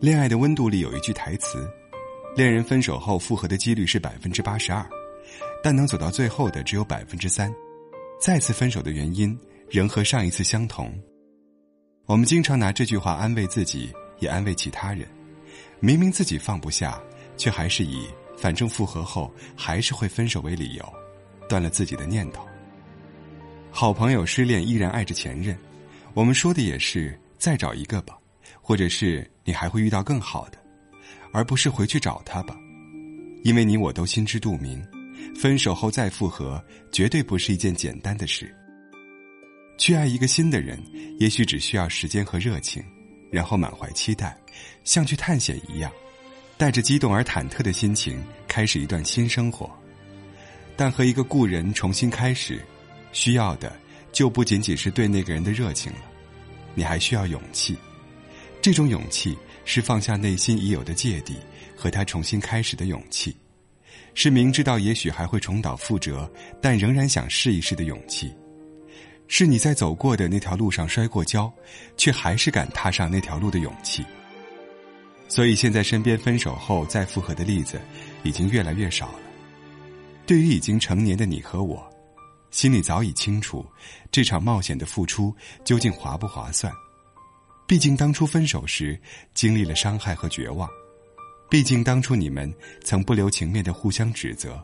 恋爱的温度里有一句台词：恋人分手后复合的几率是百分之八十二，但能走到最后的只有百分之三。再次分手的原因仍和上一次相同。我们经常拿这句话安慰自己，也安慰其他人。明明自己放不下，却还是以反正复合后还是会分手为理由，断了自己的念头。好朋友失恋依然爱着前任，我们说的也是再找一个吧，或者是你还会遇到更好的，而不是回去找他吧，因为你我都心知肚明，分手后再复合绝对不是一件简单的事。去爱一个新的人，也许只需要时间和热情，然后满怀期待，像去探险一样，带着激动而忐忑的心情开始一段新生活。但和一个故人重新开始，需要的就不仅仅是对那个人的热情了，你还需要勇气。这种勇气是放下内心已有的芥蒂，和他重新开始的勇气，是明知道也许还会重蹈覆辙，但仍然想试一试的勇气。是你在走过的那条路上摔过跤，却还是敢踏上那条路的勇气。所以现在身边分手后再复合的例子已经越来越少了。对于已经成年的你和我，心里早已清楚，这场冒险的付出究竟划不划算。毕竟当初分手时经历了伤害和绝望，毕竟当初你们曾不留情面的互相指责，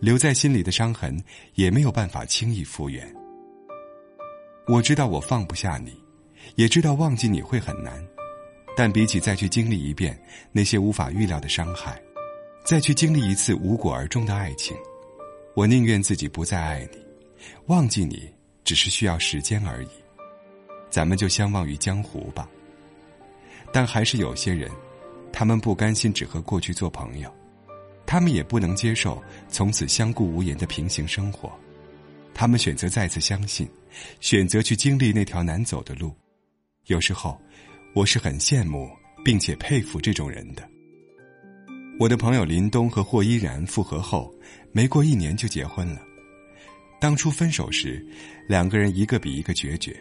留在心里的伤痕也没有办法轻易复原。我知道我放不下你，也知道忘记你会很难，但比起再去经历一遍那些无法预料的伤害，再去经历一次无果而终的爱情，我宁愿自己不再爱你，忘记你只是需要时间而已。咱们就相忘于江湖吧。但还是有些人，他们不甘心只和过去做朋友，他们也不能接受从此相顾无言的平行生活。他们选择再次相信，选择去经历那条难走的路。有时候，我是很羡慕并且佩服这种人的。我的朋友林东和霍依然复合后，没过一年就结婚了。当初分手时，两个人一个比一个决绝。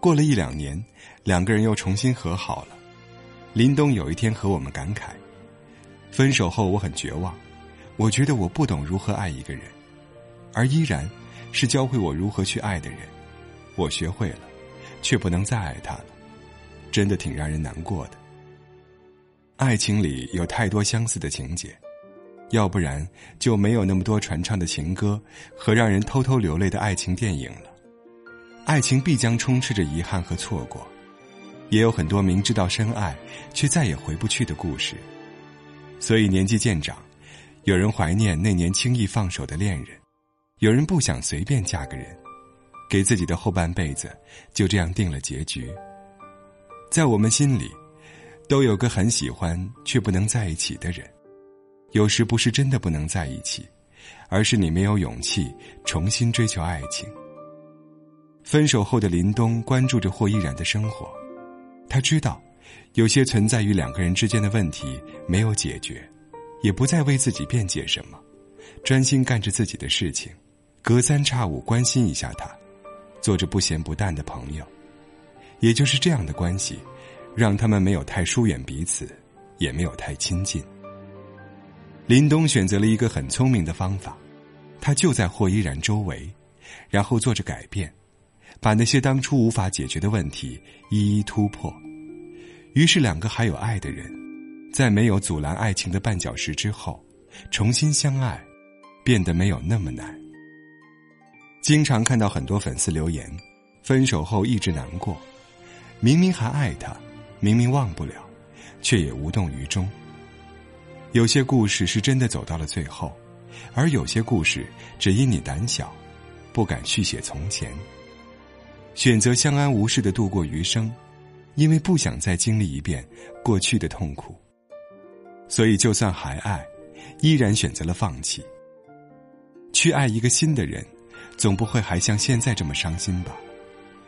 过了一两年，两个人又重新和好了。林东有一天和我们感慨：“分手后我很绝望，我觉得我不懂如何爱一个人。”而依然。是教会我如何去爱的人，我学会了，却不能再爱他了，真的挺让人难过的。爱情里有太多相似的情节，要不然就没有那么多传唱的情歌和让人偷偷流泪的爱情电影了。爱情必将充斥着遗憾和错过，也有很多明知道深爱却再也回不去的故事。所以年纪渐长，有人怀念那年轻易放手的恋人。有人不想随便嫁个人，给自己的后半辈子就这样定了结局。在我们心里，都有个很喜欢却不能在一起的人。有时不是真的不能在一起，而是你没有勇气重新追求爱情。分手后的林东关注着霍依然的生活，他知道，有些存在于两个人之间的问题没有解决，也不再为自己辩解什么，专心干着自己的事情。隔三差五关心一下他，做着不咸不淡的朋友，也就是这样的关系，让他们没有太疏远彼此，也没有太亲近。林东选择了一个很聪明的方法，他就在霍依然周围，然后做着改变，把那些当初无法解决的问题一一突破。于是，两个还有爱的人，在没有阻拦爱情的绊脚石之后，重新相爱，变得没有那么难。经常看到很多粉丝留言，分手后一直难过，明明还爱他，明明忘不了，却也无动于衷。有些故事是真的走到了最后，而有些故事只因你胆小，不敢续写从前，选择相安无事的度过余生，因为不想再经历一遍过去的痛苦，所以就算还爱，依然选择了放弃，去爱一个新的人。总不会还像现在这么伤心吧？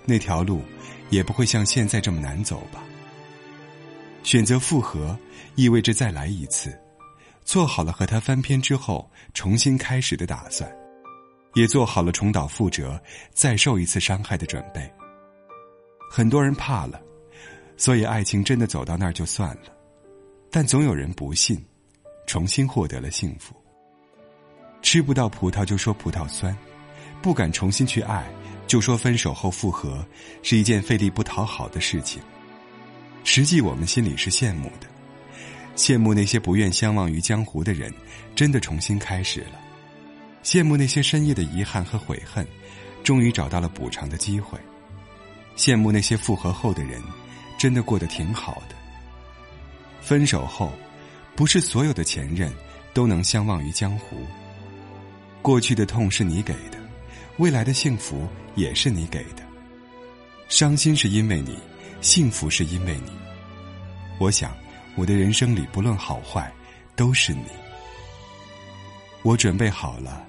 那条路也不会像现在这么难走吧？选择复合，意味着再来一次，做好了和他翻篇之后重新开始的打算，也做好了重蹈覆辙、再受一次伤害的准备。很多人怕了，所以爱情真的走到那儿就算了。但总有人不信，重新获得了幸福。吃不到葡萄就说葡萄酸，不敢重新去爱，就说分手后复合是一件费力不讨好的事情。实际我们心里是羡慕的，羡慕那些不愿相忘于江湖的人，真的重新开始了；羡慕那些深夜的遗憾和悔恨，终于找到了补偿的机会；羡慕那些复合后的人，真的过得挺好的。分手后，不是所有的前任都能相忘于江湖。过去的痛是你给的，未来的幸福也是你给的。伤心是因为你，幸福是因为你。我想，我的人生里不论好坏，都是你。我准备好了，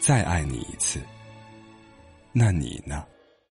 再爱你一次。那你呢？